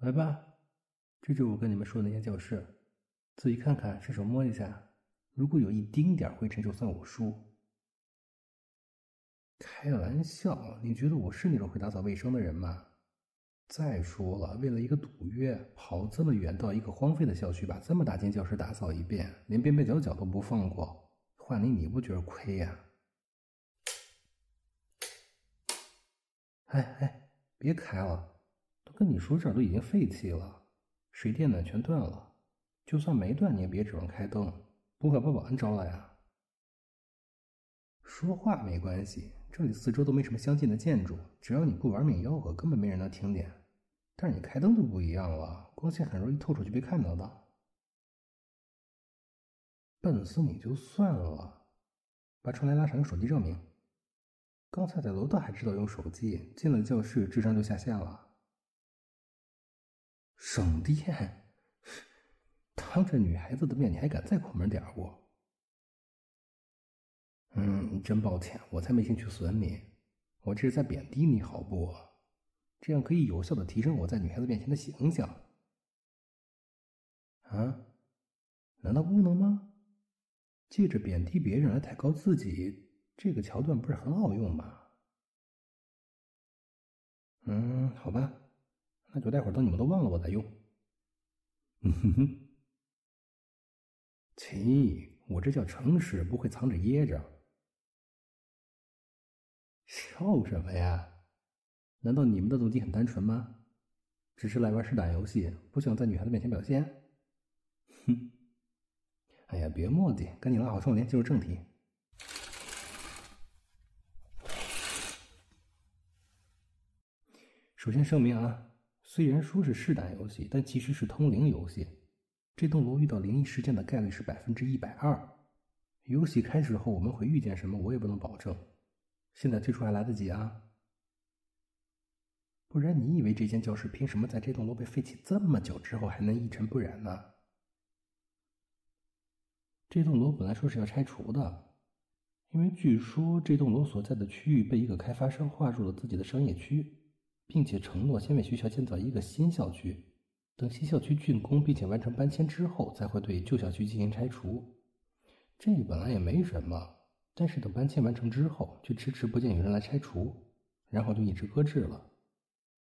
来吧，这就是我跟你们说的那间教室，自己看看，伸手摸一下，如果有一丁点灰尘，就算我输。开玩笑，你觉得我是那种会打扫卫生的人吗？再说了，为了一个赌约，跑这么远到一个荒废的校区，把这么大间教室打扫一遍，连边边角角都不放过，换你你不觉得亏呀？哎哎，别开了，都跟你说这儿都已经废弃了，水电呢全断了，就算没断你也别指望开灯，不会把保安招来啊。说话没关系，这里四周都没什么相近的建筑，只要你不玩命吆喝，根本没人能听见。但是你开灯就不一样了，光线很容易透出去被看到的。笨死你就算了，把窗帘拉上，用手机证明。刚才在楼道还知道用手机，进了教室智商就下线了。省电，当着女孩子的面你还敢再抠门点不？嗯，真抱歉，我才没兴趣损你，我这是在贬低你好不？这样可以有效的提升我在女孩子面前的形象。啊？难道不能吗？借着贬低别人来抬高自己，这个桥段不是很好用吗？嗯，好吧，那就待会儿等你们都忘了我再用。嗯哼哼，切，我这叫诚实，不会藏着掖着。笑什么呀？难道你们的动机很单纯吗？只是来玩试胆游戏，不想在女孩子面前表现？哼！哎呀，别墨迹，赶紧拉好窗帘，进入正题。首先声明啊，虽然说是试胆游戏，但其实是通灵游戏。这栋楼遇到灵异事件的概率是百分之一百二。游戏开始后我们会遇见什么，我也不能保证。现在退出还来得及啊！不然你以为这间教室凭什么在这栋楼被废弃这么久之后还能一尘不染呢？这栋楼本来说是要拆除的，因为据说这栋楼所在的区域被一个开发商划入了自己的商业区，并且承诺先为学校建造一个新校区，等新校区竣工并且完成搬迁之后，才会对旧校区进行拆除。这本来也没什么。但是等搬迁完成之后，却迟迟不见有人来拆除，然后就一直搁置了。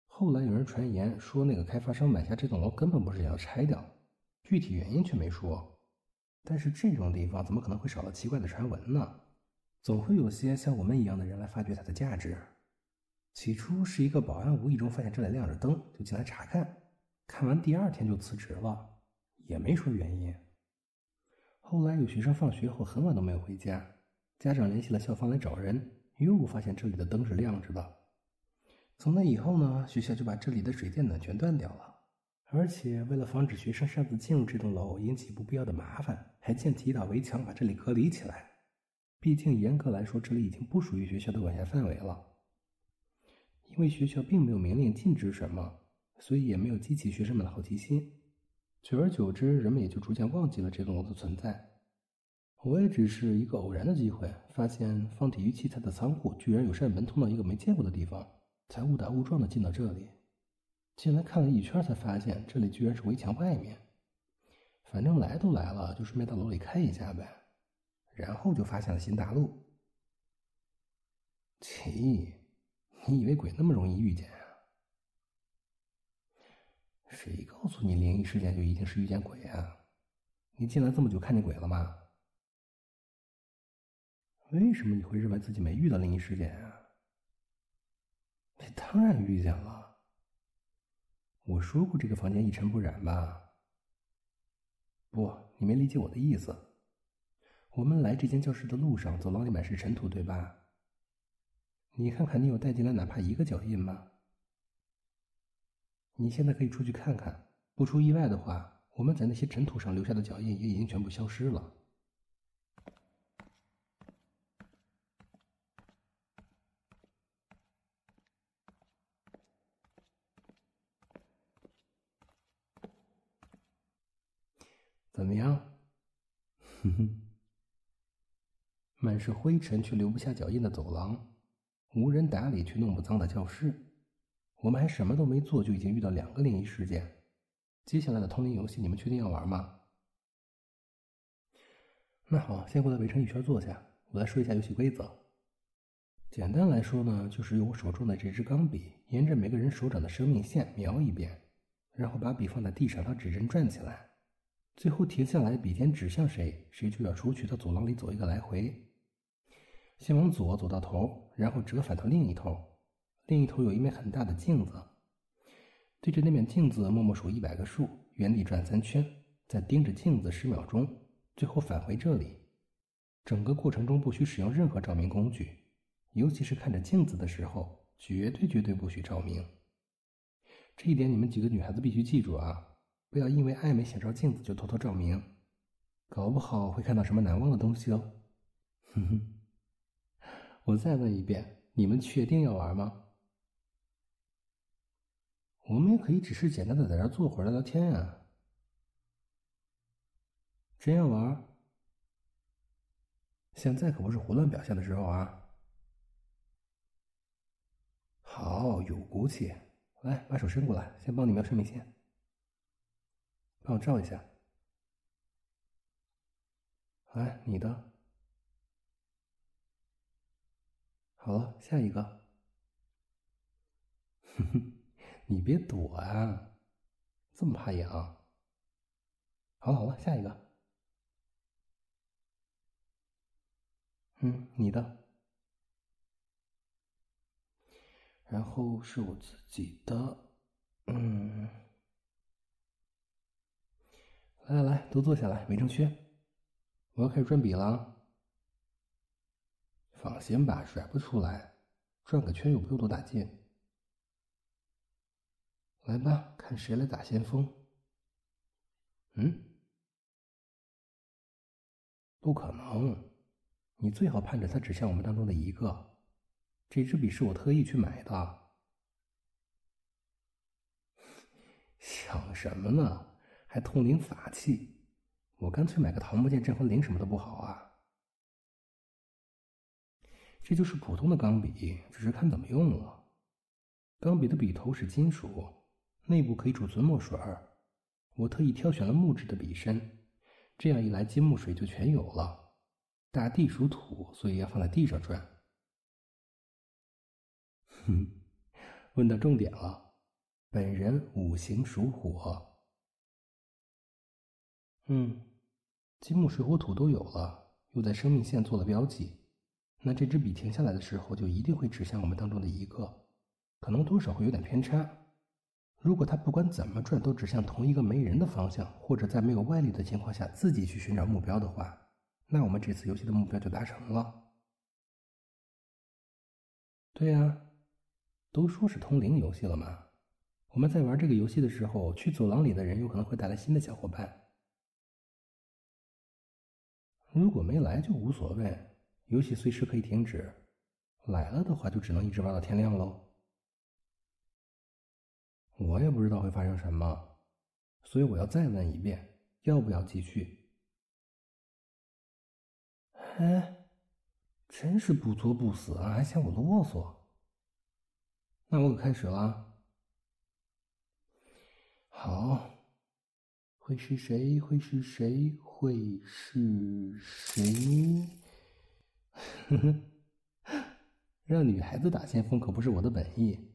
后来有人传言说，那个开发商买下这栋楼根本不是想要拆掉，具体原因却没说。但是这种地方怎么可能会少了奇怪的传闻呢？总会有些像我们一样的人来发掘它的价值。起初是一个保安无意中发现这里亮着灯，就进来查看，看完第二天就辞职了，也没说原因。后来有学生放学后很晚都没有回家。家长联系了校方来找人，又发现这里的灯是亮着的。从那以后呢，学校就把这里的水电暖全断掉了，而且为了防止学生擅自进入这栋楼引起不必要的麻烦，还建起一道围墙把这里隔离起来。毕竟严格来说，这里已经不属于学校的管辖范围了。因为学校并没有明令禁止什么，所以也没有激起学生们的好奇心。久而久之，人们也就逐渐忘记了这栋楼的存在。我也只是一个偶然的机会，发现放体育器材的仓库居然有扇门通到一个没见过的地方，才误打误撞的进到这里。进来看了一圈，才发现这里居然是围墙外面。反正来都来了，就顺便到楼里看一下呗。然后就发现了新大陆。奇，你以为鬼那么容易遇见啊？谁告诉你灵异事件就一定是遇见鬼啊？你进来这么久，看见鬼了吗？为什么你会认为自己没遇到灵异事件啊？你当然遇见了。我说过这个房间一尘不染吧？不，你没理解我的意思。我们来这间教室的路上，走廊里满是尘土，对吧？你看看，你有带进来哪怕一个脚印吗？你现在可以出去看看，不出意外的话，我们在那些尘土上留下的脚印也已经全部消失了。怎么样？哼哼，满是灰尘却留不下脚印的走廊，无人打理却弄不脏的教室，我们还什么都没做，就已经遇到两个灵异事件。接下来的通灵游戏，你们确定要玩吗？那好，先过来围成一圈坐下，我来说一下游戏规则。简单来说呢，就是用我手中的这支钢笔，沿着每个人手掌的生命线描一遍，然后把笔放在地上，让指针转起来，最后停下来，笔尖指向谁，谁就要出去到走廊里走一个来回。先往左走到头，然后折返到另一头，另一头有一面很大的镜子，对着那面镜子默默数一百个数，原地转三圈，再盯着镜子十秒钟，最后返回这里。整个过程中不许使用任何照明工具。尤其是看着镜子的时候，绝对绝对不许照明。这一点你们几个女孩子必须记住啊！不要因为爱美想照镜子就偷偷照明，搞不好会看到什么难忘的东西哦。哼哼，我再问一遍，你们确定要玩吗？我们也可以只是简单的在这坐会儿聊聊天呀。真要玩？现在可不是胡乱表现的时候啊！好，有骨气！来，把手伸过来，先帮你描生命线，帮我照一下。来，你的。好了，下一个。哼哼，你别躲啊，这么怕痒。好了好了，下一个。嗯，你的。然后是我自己的，嗯，来来来，都坐下来，围成圈，我要开始转笔了。放心吧，甩不出来，转个圈又不用多大劲。来吧，看谁来打先锋。嗯，不可能，你最好盼着他指向我们当中的一个。这支笔是我特意去买的，想什么呢？还通灵法器？我干脆买个桃木剑镇魂铃什么的不好啊？这就是普通的钢笔，只是看怎么用了。钢笔的笔头是金属，内部可以储存墨水儿。我特意挑选了木质的笔身，这样一来金木水就全有了。大地属土，所以要放在地上转。哼，问到重点了，本人五行属火。嗯，金木水火土都有了，又在生命线做了标记，那这支笔停下来的时候，就一定会指向我们当中的一个，可能多少会有点偏差。如果它不管怎么转都指向同一个没人的方向，或者在没有外力的情况下自己去寻找目标的话，那我们这次游戏的目标就达成了。对呀。都说是通灵游戏了吗？我们在玩这个游戏的时候，去走廊里的人有可能会带来新的小伙伴。如果没来就无所谓，游戏随时可以停止；来了的话，就只能一直玩到天亮喽。我也不知道会发生什么，所以我要再问一遍：要不要继续？哎，真是不作不死啊，还嫌我啰嗦。那我可开始了。好，会是谁？会是谁？会是谁？呵呵，让女孩子打先锋可不是我的本意。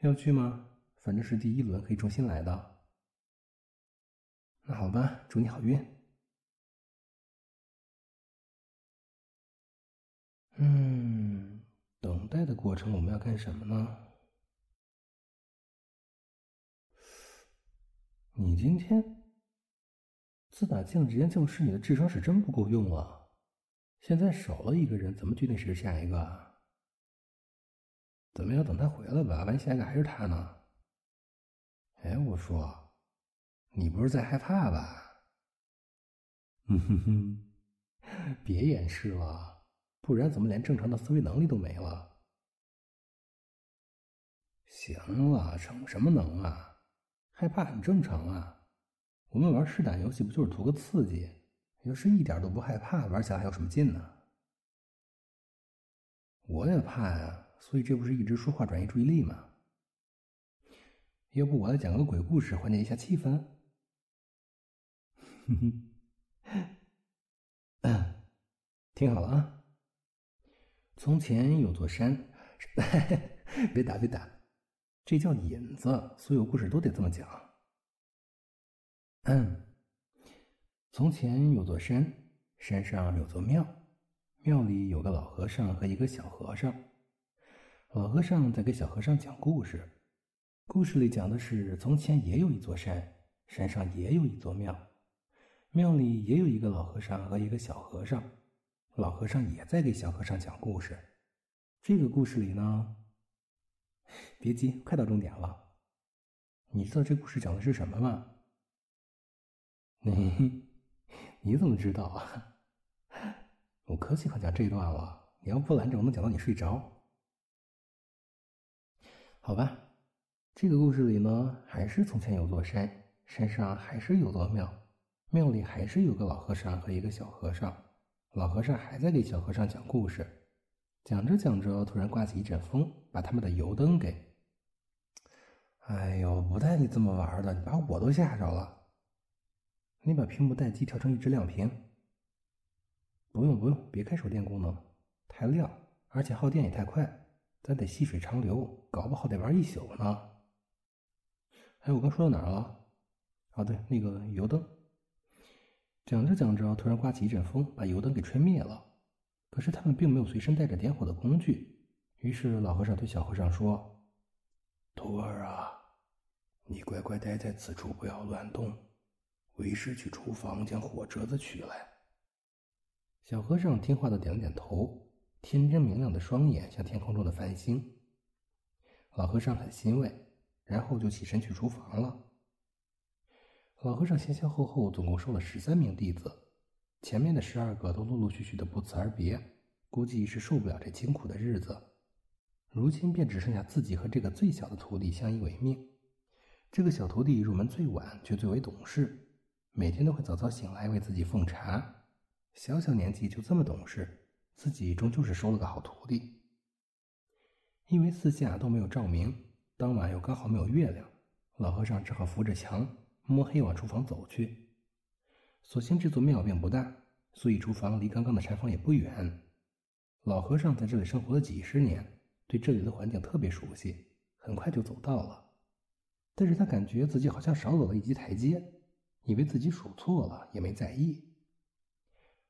要去吗？反正是第一轮，可以重新来的。那好吧，祝你好运。嗯，等待的过程我们要干什么呢？你今天自打进了这间教室，你的智商是真不够用啊。现在少了一个人，怎么决定谁是下一个？怎么样？等他回来吧，万一下一个还是他呢？哎，我说，你不是在害怕吧？嗯哼哼，别掩饰了，不然怎么连正常的思维能力都没了？行了，逞什么能啊？害怕很正常啊，我们玩试胆游戏不就是图个刺激？要是一点都不害怕，玩起来还有什么劲呢？我也怕呀，所以这不是一直说话转移注意力吗？要不我来讲个鬼故事，缓解一下气氛。哼哼，嗯，听好了啊。从前有座山，别打别打，这叫引子，所有故事都得这么讲。嗯，从前有座山，山上有座庙，庙里有个老和尚和一个小和尚。老和尚在给小和尚讲故事，故事里讲的是从前也有一座山，山上也有一座庙，庙里也有一个老和尚和一个小和尚，老和尚也在给小和尚讲故事。这个故事里呢，别急，快到重点了。你知道这故事讲的是什么吗？你 你怎么知道啊？我可喜欢讲这段了，你要不拦着，我能讲到你睡着。好吧，这个故事里呢，还是从前有座山，山上还是有座庙，庙里还是有个老和尚和一个小和尚，老和尚还在给小和尚讲故事，讲着讲着，突然刮起一阵风，把他们的油灯给……哎呦，不带你这么玩的，你把我都吓着了。你把屏幕待机调成一直亮屏。不用不用，别开手电功能，太亮，而且耗电也太快。咱得细水长流，搞不好得玩一宿呢。哎，我刚说到哪儿了？啊，对，那个油灯。讲着讲着，突然刮起一阵风，把油灯给吹灭了。可是他们并没有随身带着点火的工具。于是老和尚对小和尚说：“徒儿啊，你乖乖待在此处，不要乱动。为师去厨房将火折子取来。”小和尚听话的点了点头。天真明亮的双眼像天空中的繁星，老和尚很欣慰，然后就起身去厨房了。老和尚前前后后总共收了十三名弟子，前面的十二个都陆陆续续的不辞而别，估计是受不了这清苦的日子。如今便只剩下自己和这个最小的徒弟相依为命。这个小徒弟入门最晚，却最为懂事，每天都会早早醒来为自己奉茶。小小年纪就这么懂事。自己终究是收了个好徒弟，因为四下都没有照明，当晚又刚好没有月亮，老和尚只好扶着墙摸黑往厨房走去。所幸这座庙并不大，所以厨房离刚刚的禅房也不远。老和尚在这里生活了几十年，对这里的环境特别熟悉，很快就走到了。但是他感觉自己好像少走了一级台阶，以为自己数错了，也没在意。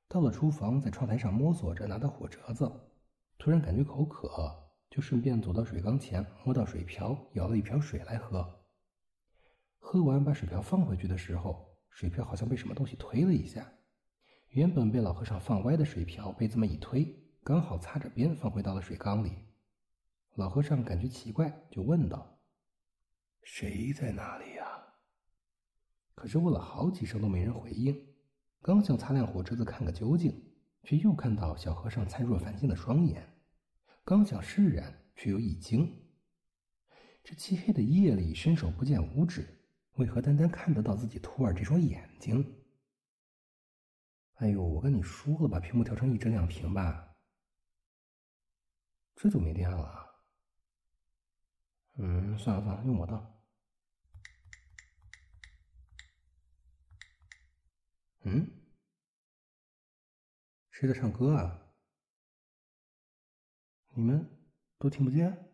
到了厨房，在窗台上摸索着，拿到火折子，突然感觉口渴，就顺便走到水缸前，摸到水瓢，舀了一瓢水来喝。喝完，把水瓢放回去的时候，水瓢好像被什么东西推了一下，原本被老和尚放歪的水瓢被这么一推，刚好擦着边放回到了水缸里。老和尚感觉奇怪，就问道：“谁在那里？”可是问了好几声都没人回应。刚想擦亮火折子看个究竟，却又看到小和尚灿若繁星的双眼。刚想释然，却又一惊：这漆黑的夜里，伸手不见五指，为何单单看得到自己徒儿这双眼睛？哎呦，我跟你说了，把屏幕调成一帧亮屏吧。这就没电了。嗯，算了算了，用我的。嗯，谁在唱歌啊？你们都听不见？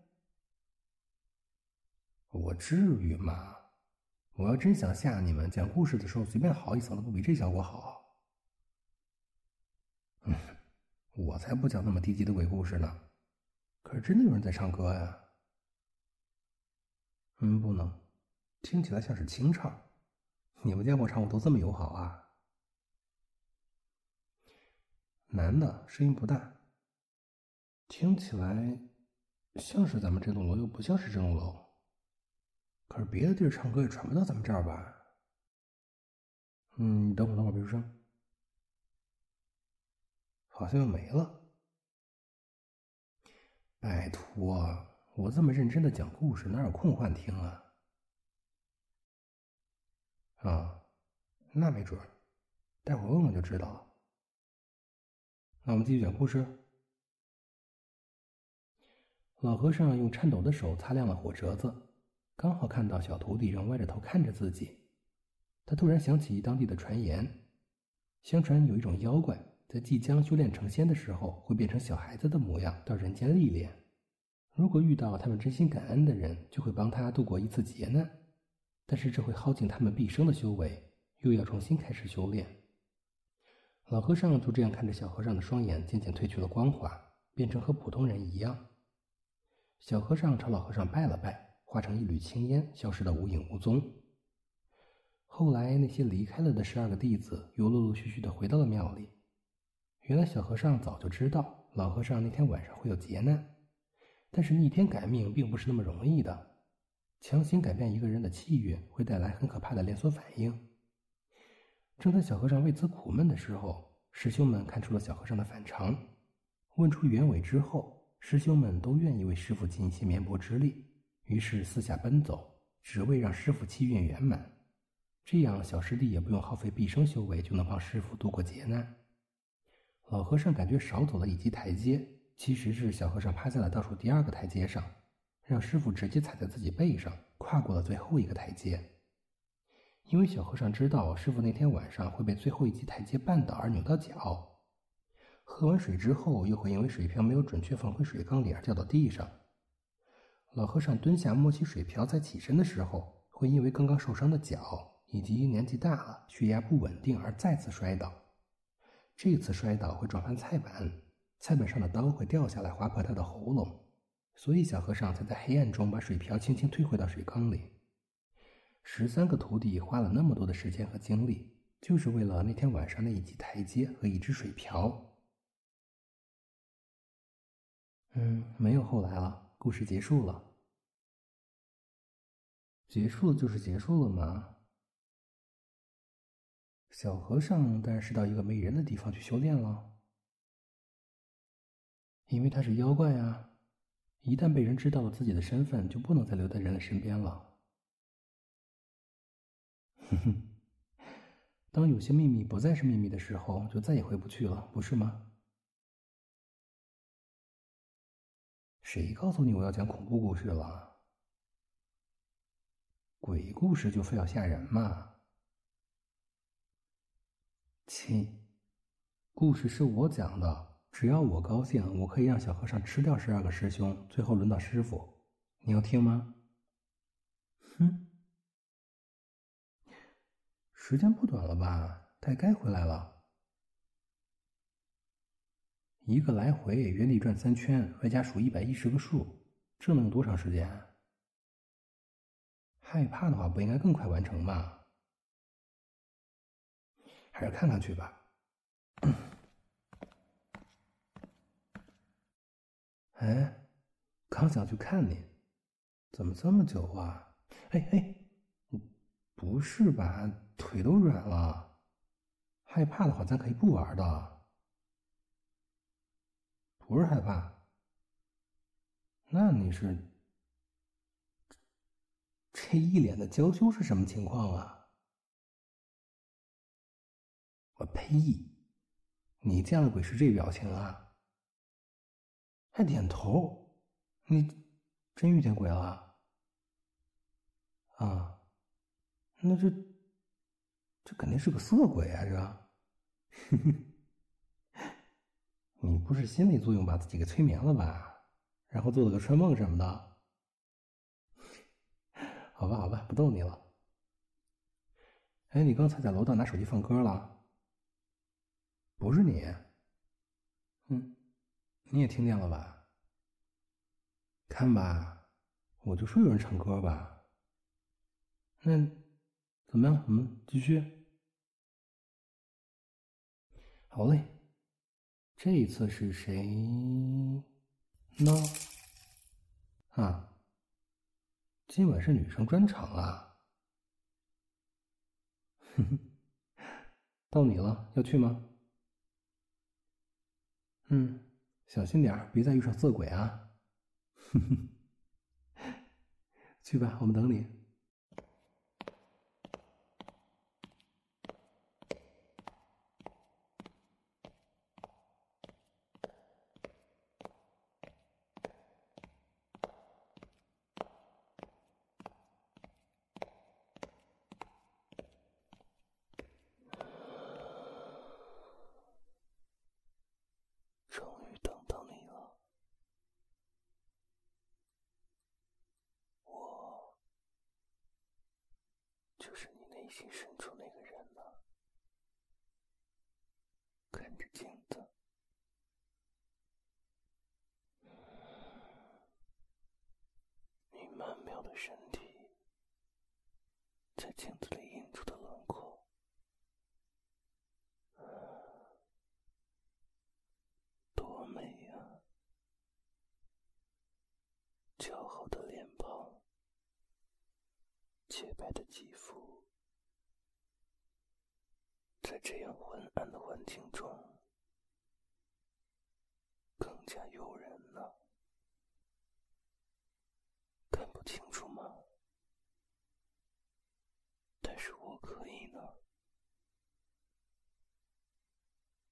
我至于吗？我要真想吓你们，讲故事的时候随便嚎一嗓子，不比这效果好？嗯，我才不讲那么低级的鬼故事呢。可是真的有人在唱歌呀？嗯，不能，听起来像是清唱。你们见我唱舞都这么友好啊？男的，声音不大，听起来像是咱们这栋楼，又不像是这栋楼。可是别的地儿唱歌也传不到咱们这儿吧？嗯，等会儿，等会儿，别出声。好像又没了。拜托，我这么认真的讲故事，哪有空幻听啊？啊，那没准儿，待会儿问问就知道了。那我们继续讲故事。老和尚用颤抖的手擦亮了火折子，刚好看到小徒弟正歪着头看着自己。他突然想起当地的传言，相传有一种妖怪在即将修炼成仙的时候，会变成小孩子的模样到人间历练。如果遇到他们真心感恩的人，就会帮他度过一次劫难。但是这会耗尽他们毕生的修为，又要重新开始修炼。老和尚就这样看着小和尚的双眼渐渐褪去了光华，变成和普通人一样。小和尚朝老和尚拜了拜，化成一缕青烟，消失得无影无踪。后来，那些离开了的十二个弟子又陆陆续续的回到了庙里。原来，小和尚早就知道老和尚那天晚上会有劫难，但是逆天改命并不是那么容易的，强行改变一个人的气运会带来很可怕的连锁反应。正在小和尚为此苦闷的时候，师兄们看出了小和尚的反常，问出原委之后，师兄们都愿意为师傅尽一些绵薄之力，于是四下奔走，只为让师傅气运圆满。这样，小师弟也不用耗费毕生修为，就能帮师傅度过劫难。老和尚感觉少走了一级台阶，其实是小和尚趴在了倒数第二个台阶上，让师傅直接踩在自己背上，跨过了最后一个台阶。因为小和尚知道师傅那天晚上会被最后一级台阶绊倒而扭到脚，喝完水之后又会因为水瓢没有准确放回水缸里而掉到地上。老和尚蹲下摸起水瓢再起身的时候，会因为刚刚受伤的脚。以及年纪大了，血压不稳定而再次摔倒，这次摔倒会撞翻菜板，菜板上的刀会掉下来划破他的喉咙，所以小和尚才在黑暗中把水瓢轻轻推回到水缸里。十三个徒弟花了那么多的时间和精力，就是为了那天晚上那一级台阶和一只水瓢。嗯，没有后来了，故事结束了。结束了就是结束了吗？小和尚当然是到一个没人的地方去修炼了，因为他是妖怪啊！一旦被人知道了自己的身份，就不能再留在人类身边了。哼哼，当有些秘密不再是秘密的时候，就再也回不去了，不是吗？谁告诉你我要讲恐怖故事了？鬼故事就非要吓人吗？亲，故事是我讲的。只要我高兴，我可以让小和尚吃掉十二个师兄，最后轮到师傅。你要听吗？哼，时间不短了吧？他也该回来了。一个来回原地转三圈，外加数一百一十个数，这能有多长时间？害怕的话，不应该更快完成吗？还是看看去吧。哎，刚想去看你，怎么这么久啊？哎哎，不是吧？腿都软了。害怕的话，咱可以不玩的。不是害怕，那你是这一脸的娇羞是什么情况啊？我呸！你见了鬼是这表情啊？还点头？你真遇见鬼了？啊？那这这肯定是个色鬼啊！这，你不是心理作用把自己给催眠了吧？然后做了个春梦什么的？好吧，好吧，不逗你了。哎，你刚才在楼道拿手机放歌了？不是你，嗯，你也听见了吧？看吧，我就说有人唱歌吧。那怎么样？我们继续。好嘞，这一次是谁呢？啊，今晚是女生专场啊。哼哼，到你了，要去吗？嗯，小心点儿，别再遇上色鬼啊！哼 哼去吧，我们等你。内心深处那个人呢？看着镜子，你曼妙的身体在镜子里映出的轮廓，多美呀！姣好的脸庞，洁白的肌肤。在这样昏暗的环境中，更加诱人了。看不清楚吗？但是我可以呢。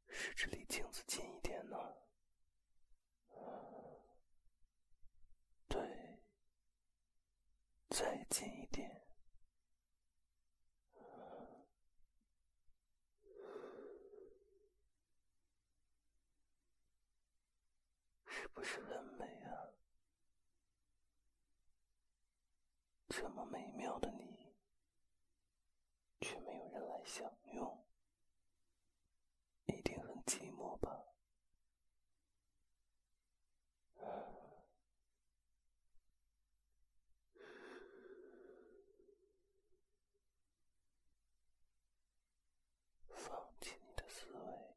试着离镜子近一点呢。对，再近一点。是不是很美啊？这么美妙的你，却没有人来享用，一定很寂寞吧？放弃你的思维。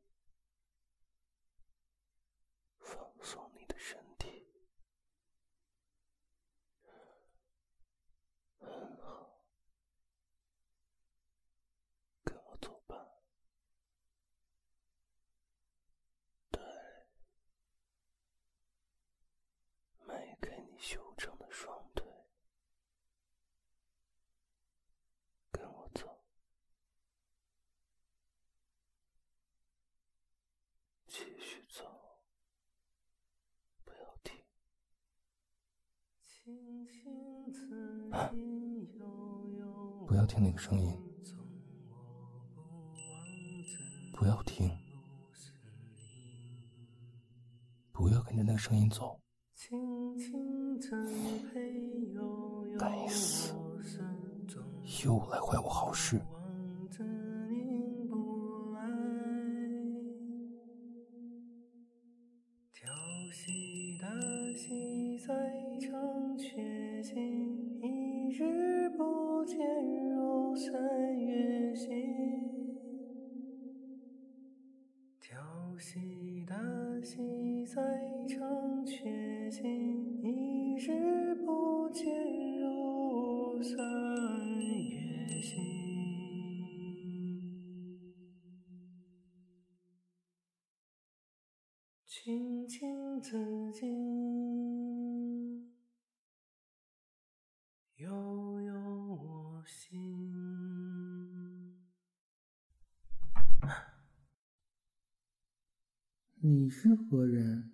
松你的身体，很好，跟我走吧。对，迈开你修长的双腿，跟我走，继续走。不要停。不要听那个声音，不要听，不要跟着那个声音走。该死，又来坏我好事。何人？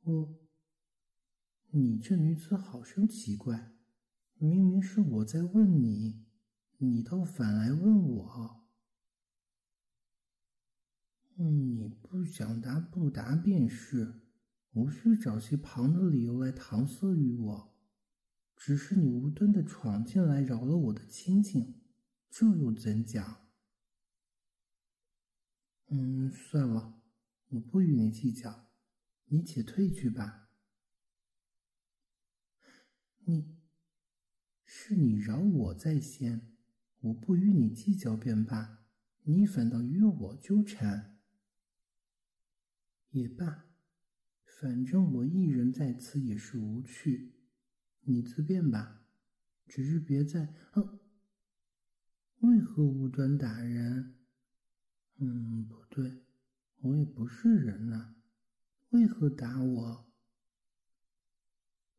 我，你这女子好生奇怪，明明是我在问你，你倒反来问我。嗯你不想答不答便是，无需找些旁的理由来搪塞于我。只是你无端的闯进来，扰了我的清静，这又怎讲？嗯，算了，我不与你计较，你且退去吧。你，是你扰我在先，我不与你计较便罢，你反倒与我纠缠。也罢，反正我一人在此也是无趣，你自便吧。只是别再……嗯，为何无端打人？嗯，不对，我也不是人呐，为何打我？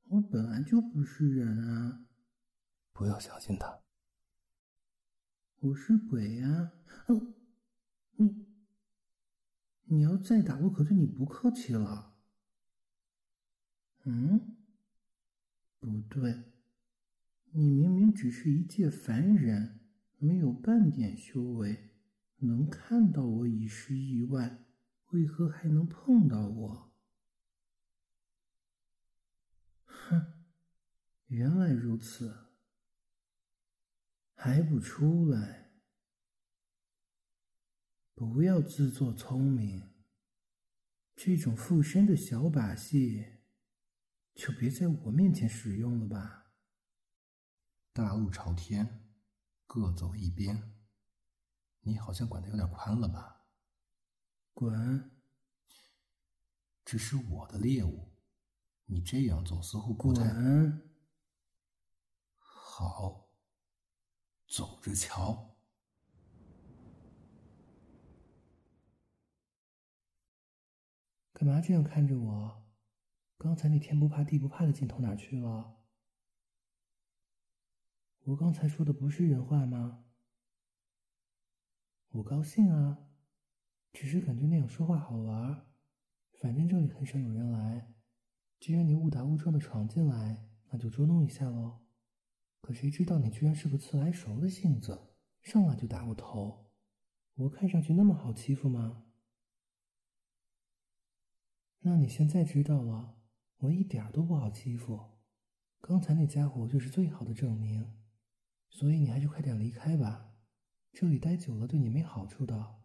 我本来就不是人啊！不要相信他，我是鬼啊！哦，你。你要再打我，可对你不客气了。嗯，不对，你明明只是一介凡人，没有半点修为，能看到我已是意外，为何还能碰到我？哼，原来如此。还不出来？不要自作聪明，这种附身的小把戏，就别在我面前使用了吧。大路朝天，各走一边。你好像管的有点宽了吧？滚！这是我的猎物，你这样做似乎不太……滚！好，走着瞧。干嘛这样看着我？刚才那天不怕地不怕的劲头哪去了？我刚才说的不是人话吗？我高兴啊，只是感觉那样说话好玩。反正这里很少有人来，既然你误打误撞的闯进来，那就捉弄一下喽。可谁知道你居然是个自来熟的性子，上来就打我头。我看上去那么好欺负吗？那你现在知道了，我一点都不好欺负。刚才那家伙就是最好的证明。所以你还是快点离开吧。这里待久了对你没好处的，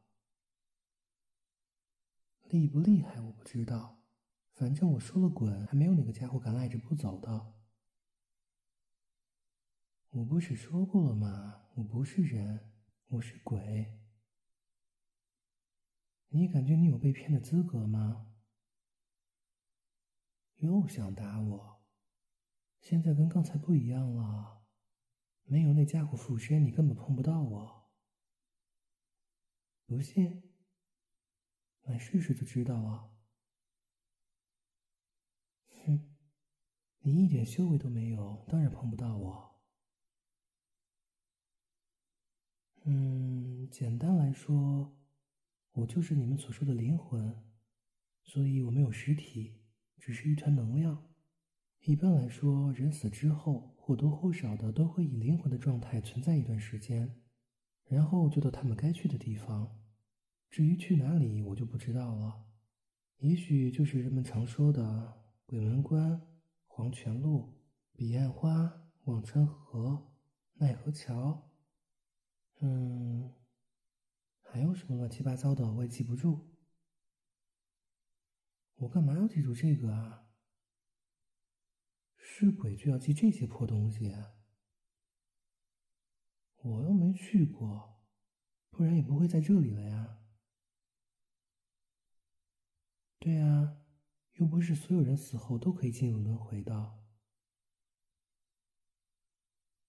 厉不厉害我不知道，反正我说了滚，还没有哪个家伙敢赖着不走的。我不是说过了吗？我不是人，我是鬼。你感觉你有被骗的资格吗？又想打我？现在跟刚才不一样了，没有那家伙附身，你根本碰不到我。不信，来试试就知道了。哼，你一点修为都没有，当然碰不到我。嗯，简单来说，我就是你们所说的灵魂，所以我没有实体，只是一团能量。一般来说，人死之后或多或少的都会以灵魂的状态存在一段时间，然后就到他们该去的地方。至于去哪里，我就不知道了。也许就是人们常说的鬼门关、黄泉路、彼岸花、忘川河、奈何桥。嗯，还有什么乱七八糟的，我也记不住。我干嘛要记住这个啊？是鬼就要记这些破东西？我又没去过，不然也不会在这里了呀。对啊，又不是所有人死后都可以进入轮回的。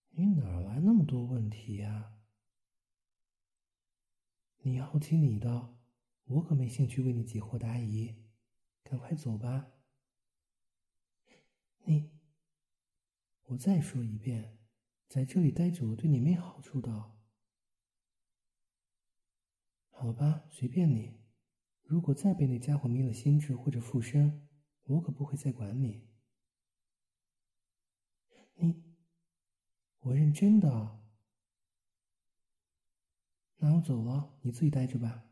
你哪来那么多问题呀？你好奇你的，我可没兴趣为你解惑答疑。赶快走吧。你，我再说一遍，在这里待久了对你没好处的。好吧，随便你。如果再被那家伙迷了心智或者附身，我可不会再管你。你，我认真的。那我走了，你自己待着吧。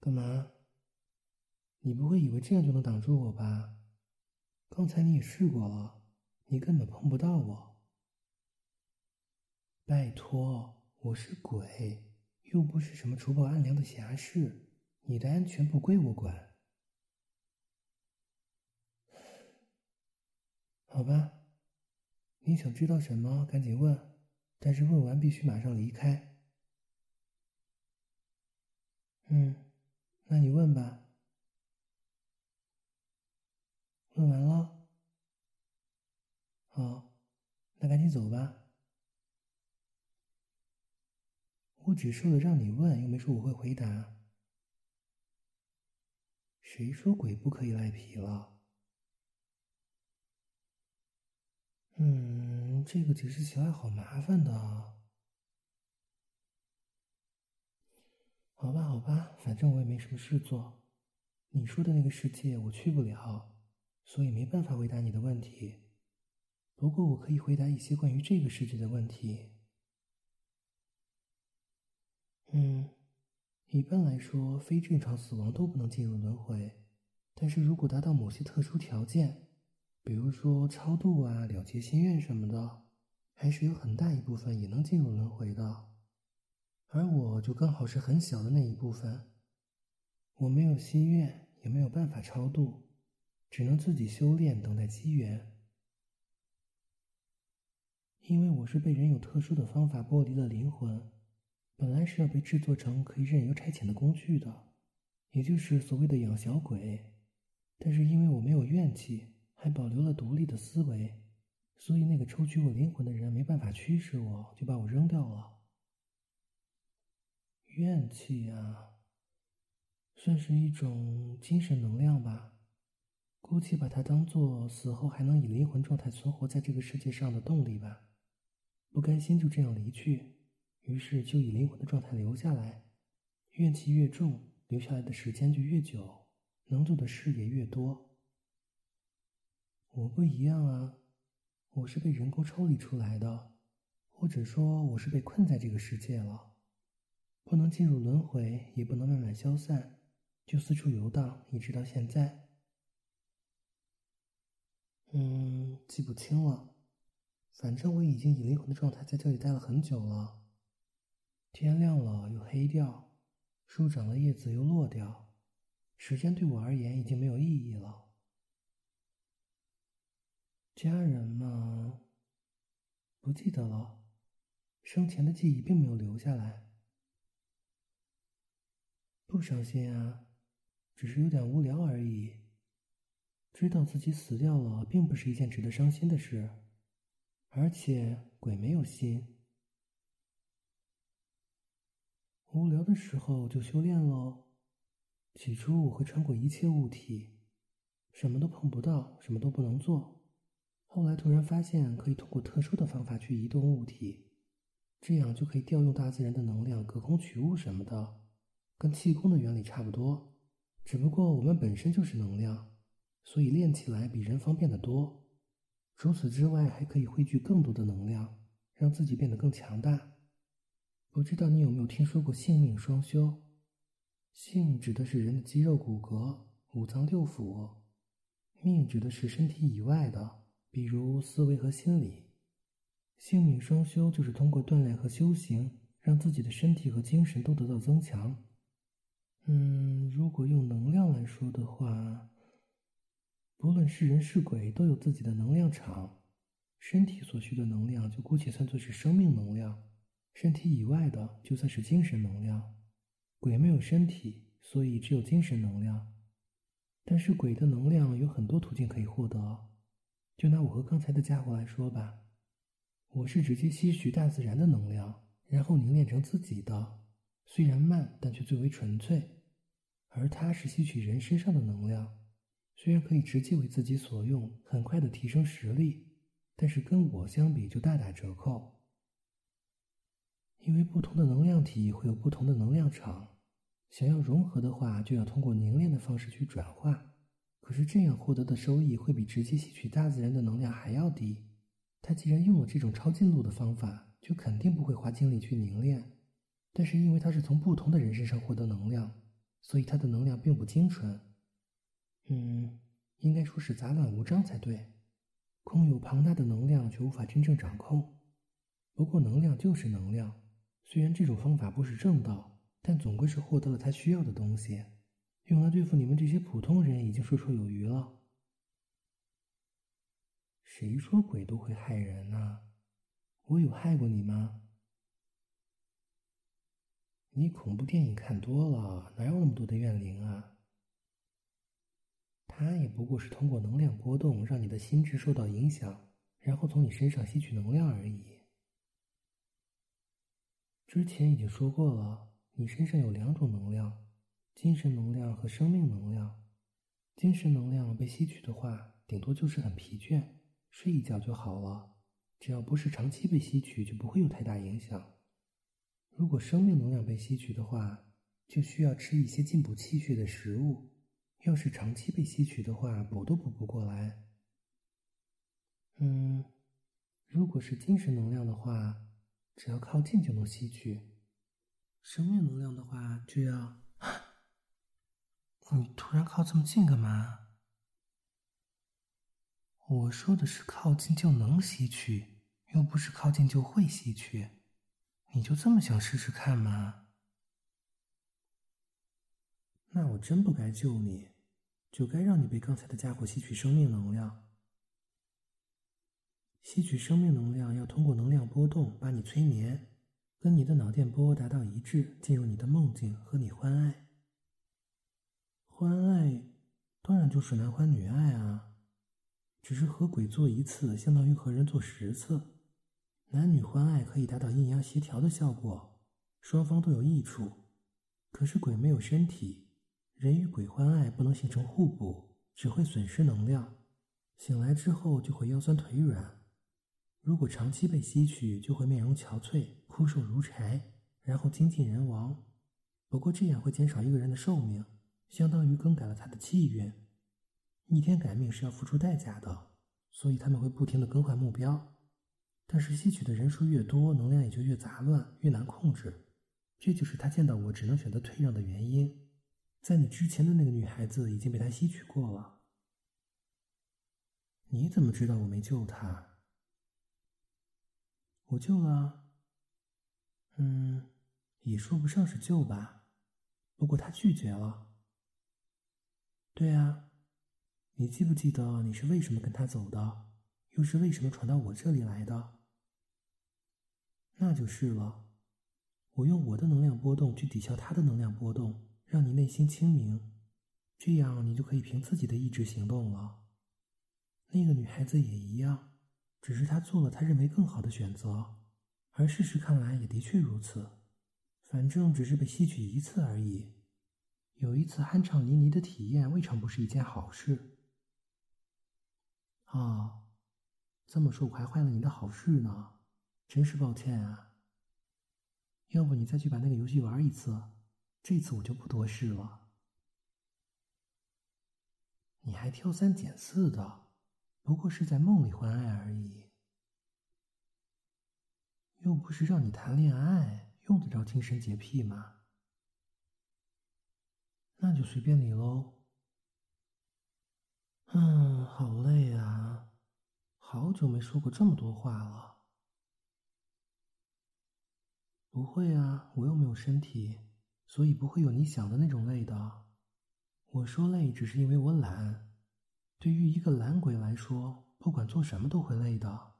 干嘛？你不会以为这样就能挡住我吧？刚才你也试过了，你根本碰不到我。拜托，我是鬼，又不是什么除暴安良的侠士。你的安全不归我管，好吧？你想知道什么，赶紧问，但是问完必须马上离开。嗯，那你问吧。问完了，好，那赶紧走吧。我只说了让你问，又没说我会回答。谁说鬼不可以赖皮了？嗯，这个解释起来好麻烦的。好吧，好吧，反正我也没什么事做。你说的那个世界我去不了，所以没办法回答你的问题。不过我可以回答一些关于这个世界的问题。嗯。一般来说，非正常死亡都不能进入轮回，但是如果达到某些特殊条件，比如说超度啊、了结心愿什么的，还是有很大一部分也能进入轮回的，而我就刚好是很小的那一部分。我没有心愿，也没有办法超度，只能自己修炼，等待机缘。因为我是被人有特殊的方法剥离了灵魂，本来是要被制作成可以任由差遣的工具的，也就是所谓的养小鬼。但是因为我没有怨气，还保留了独立的思维，所以那个抽取我灵魂的人没办法驱使我，就把我扔掉了。怨气啊，算是一种精神能量吧，姑且把它当做死后还能以灵魂状态存活在这个世界上的动力吧。不甘心就这样离去，于是就以灵魂的状态留下来。怨气越重，留下来的时间就越久，能做的事也越多。我不一样啊，我是被人工抽离出来的，或者说我是被困在这个世界了，不能进入轮回，也不能慢慢消散，就四处游荡，一直到现在。嗯，记不清了。反正我已经以灵魂的状态在这里待了很久了。天亮了又黑掉，树长了叶子又落掉，时间对我而言已经没有意义了。家人嘛，不记得了，生前的记忆并没有留下来。不伤心啊，只是有点无聊而已。知道自己死掉了，并不是一件值得伤心的事。而且鬼没有心，无聊的时候就修炼喽。起初我会穿过一切物体，什么都碰不到，什么都不能做。后来突然发现可以通过特殊的方法去移动物体，这样就可以调用大自然的能量，隔空取物什么的，跟气功的原理差不多。只不过我们本身就是能量，所以练起来比人方便的多。除此之外，还可以汇聚更多的能量，让自己变得更强大。不知道你有没有听说过性命双修？性指的是人的肌肉骨骼、五脏六腑；命指的是身体以外的，比如思维和心理。性命双修就是通过锻炼和修行，让自己的身体和精神都得到增强。嗯，如果用能量来说的话。不论是人是鬼，都有自己的能量场。身体所需的能量，就姑且算作是生命能量；身体以外的，就算是精神能量。鬼没有身体，所以只有精神能量。但是鬼的能量有很多途径可以获得。就拿我和刚才的家伙来说吧，我是直接吸取大自然的能量，然后凝练成自己的，虽然慢，但却最为纯粹。而他是吸取人身上的能量。虽然可以直接为自己所用，很快的提升实力，但是跟我相比就大打折扣。因为不同的能量体会有不同的能量场，想要融合的话，就要通过凝练的方式去转化。可是这样获得的收益会比直接吸取大自然的能量还要低。他既然用了这种抄近路的方法，就肯定不会花精力去凝练。但是因为他是从不同的人身上获得能量，所以他的能量并不精纯。嗯，应该说是杂乱无章才对，空有庞大的能量，却无法真正掌控。不过能量就是能量，虽然这种方法不是正道，但总归是获得了他需要的东西，用来对付你们这些普通人已经绰绰有余了。谁说鬼都会害人呢？我有害过你吗？你恐怖电影看多了，哪有那么多的怨灵啊？他也不过是通过能量波动让你的心智受到影响，然后从你身上吸取能量而已。之前已经说过了，你身上有两种能量：精神能量和生命能量。精神能量被吸取的话，顶多就是很疲倦，睡一觉就好了。只要不是长期被吸取，就不会有太大影响。如果生命能量被吸取的话，就需要吃一些进补气血的食物。要是长期被吸取的话，补都补不过来。嗯，如果是精神能量的话，只要靠近就能吸取；生命能量的话，就要……你突然靠这么近干嘛？我说的是靠近就能吸取，又不是靠近就会吸取，你就这么想试试看吗？那我真不该救你，就该让你被刚才的家伙吸取生命能量。吸取生命能量要通过能量波动把你催眠，跟你的脑电波达到一致，进入你的梦境和你欢爱。欢爱当然就是男欢女爱啊，只是和鬼做一次，相当于和人做十次。男女欢爱可以达到阴阳协调的效果，双方都有益处。可是鬼没有身体，人与鬼欢爱不能形成互补，只会损失能量。醒来之后就会腰酸腿软。如果长期被吸取，就会面容憔悴、枯瘦如柴，然后精尽人亡。不过这样会减少一个人的寿命，相当于更改了他的气运。逆天改命是要付出代价的，所以他们会不停的更换目标。但是吸取的人数越多，能量也就越杂乱，越难控制。这就是他见到我只能选择退让的原因。在你之前的那个女孩子已经被他吸取过了。你怎么知道我没救她？我救了。嗯，也说不上是救吧。不过他拒绝了。对啊，你记不记得你是为什么跟他走的？又是为什么传到我这里来的？那就是了，我用我的能量波动去抵消他的能量波动，让你内心清明，这样你就可以凭自己的意志行动了。那个女孩子也一样，只是他做了他认为更好的选择，而事实看来也的确如此。反正只是被吸取一次而已，有一次酣畅淋漓的体验，未尝不是一件好事。啊，这么说我还坏了你的好事呢。真是抱歉啊！要不你再去把那个游戏玩一次，这次我就不多事了。你还挑三拣四的，不过是在梦里欢爱而已，又不是让你谈恋爱，用得着精神洁癖吗？那就随便你喽。嗯，好累啊，好久没说过这么多话了。不会啊，我又没有身体，所以不会有你想的那种累的。我说累，只是因为我懒。对于一个懒鬼来说，不管做什么都会累的。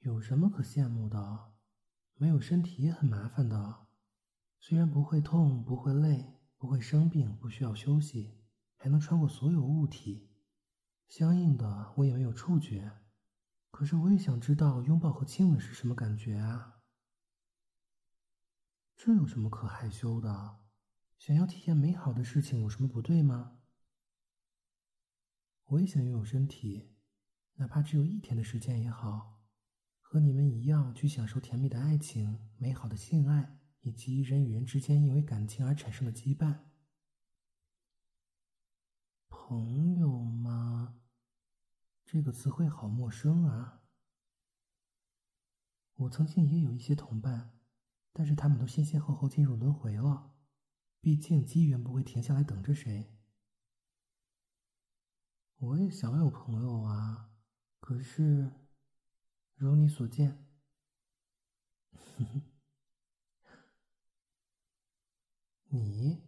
有什么可羡慕的？没有身体也很麻烦的。虽然不会痛，不会累，不会生病，不需要休息，还能穿过所有物体。相应的，我也没有触觉。可是我也想知道拥抱和亲吻是什么感觉啊！这有什么可害羞的？想要体验美好的事情有什么不对吗？我也想拥有身体，哪怕只有一天的时间也好，和你们一样去享受甜蜜的爱情、美好的性爱，以及人与人之间因为感情而产生的羁绊。朋友吗？这个词汇好陌生啊！我曾经也有一些同伴，但是他们都先先后后进入轮回了。毕竟机缘不会停下来等着谁。我也想有朋友啊，可是如你所见，你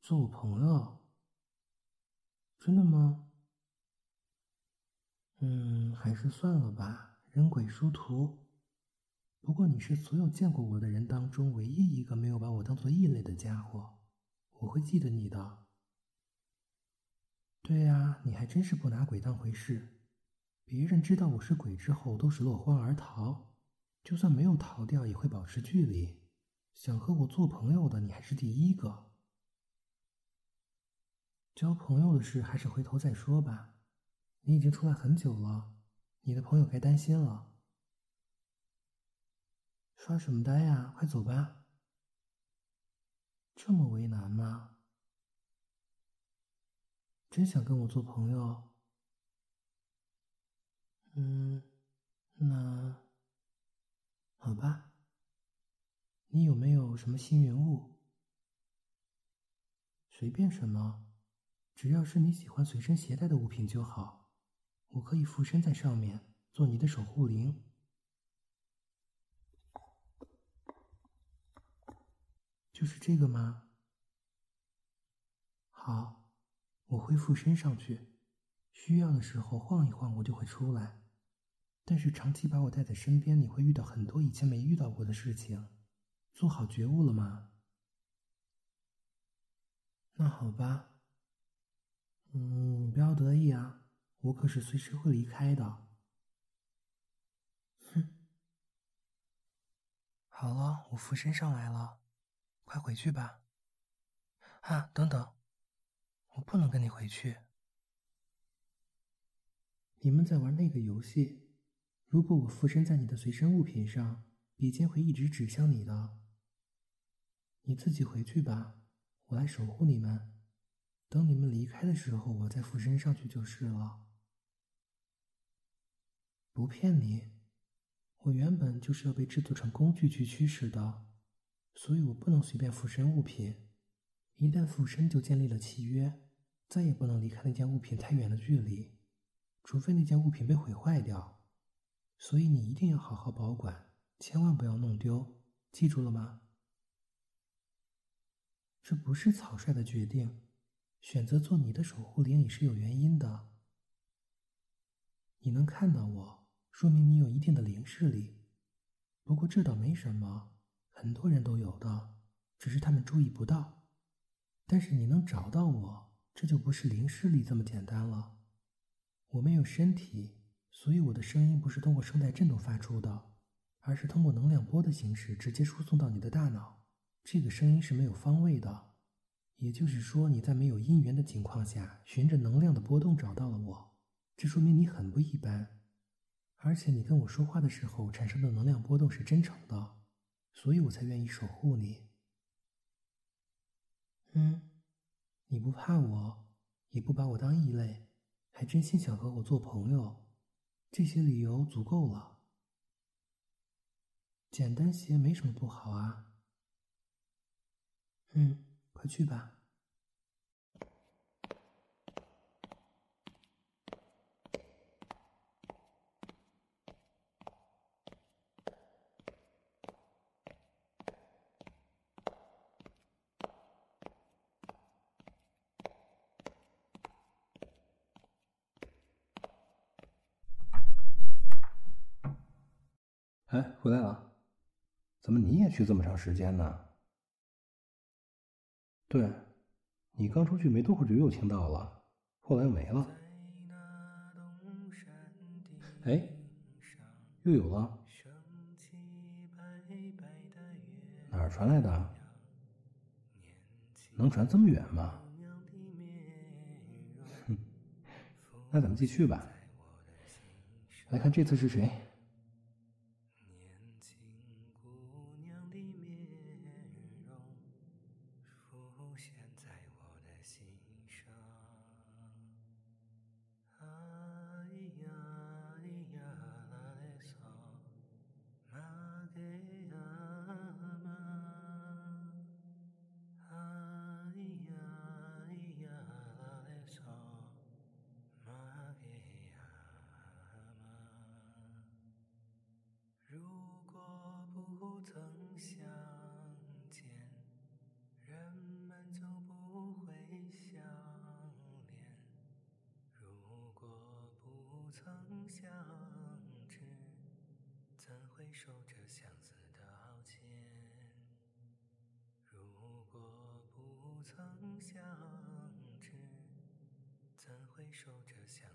做我朋友，真的吗？嗯，还是算了吧，人鬼殊途。不过你是所有见过我的人当中唯一一个没有把我当做异类的家伙，我会记得你的。对呀，你还真是不拿鬼当回事。别人知道我是鬼之后，都是落荒而逃，就算没有逃掉，也会保持距离。想和我做朋友的，你还是第一个。交朋友的事，还是回头再说吧。你已经出来很久了，你的朋友该担心了。刷什么呆呀？快走吧！这么为难吗？真想跟我做朋友？嗯，那好吧。你有没有什么幸运物？随便什么，只要是你喜欢随身携带的物品就好。我可以附身在上面，做你的守护灵。就是这个吗？好，我会附身上去，需要的时候晃一晃，我就会出来。但是长期把我带在身边，你会遇到很多以前没遇到过的事情。做好觉悟了吗？那好吧。嗯，不要得意啊，我可是随时会离开的。哼。好了，我附身上来了。快回去吧！啊，等等，我不能跟你回去。你们在玩那个游戏，如果我附身在你的随身物品上，笔尖会一直指向你的。你自己回去吧，我来守护你们。等你们离开的时候，我再附身上去就是了。不骗你，我原本就是要被制作成工具去驱使的。所以我不能随便附身物品，一旦附身就建立了契约，再也不能离开那件物品太远的距离，除非那件物品被毁坏掉。所以你一定要好好保管，千万不要弄丢，记住了吗？这不是草率的决定，选择做你的守护灵也是有原因的。你能看到我，说明你有一定的灵视力，不过这倒没什么。很多人都有的，只是他们注意不到。但是你能找到我，这就不是灵视力这么简单了。我没有身体，所以我的声音不是通过声带振动发出的，而是通过能量波的形式直接输送到你的大脑。这个声音是没有方位的，也就是说你在没有因缘的情况下，循着能量的波动找到了我，这说明你很不一般。而且你跟我说话的时候产生的能量波动是真诚的。所以我才愿意守护你。嗯，你不怕我，也不把我当异类，还真心想和我做朋友，这些理由足够了。简单些没什么不好啊。嗯，快去吧。哎，回来了，怎么你也去这么长时间呢？对，你刚出去没多会儿就又听到了，后来又没了。哎，又有了，哪儿传来的？能传这么远吗？哼，那咱们继续吧。来看这次是谁？不曾相见，人们就不会相恋。如果不曾相知，怎会守着相思的。如果不曾相知，怎会守着相？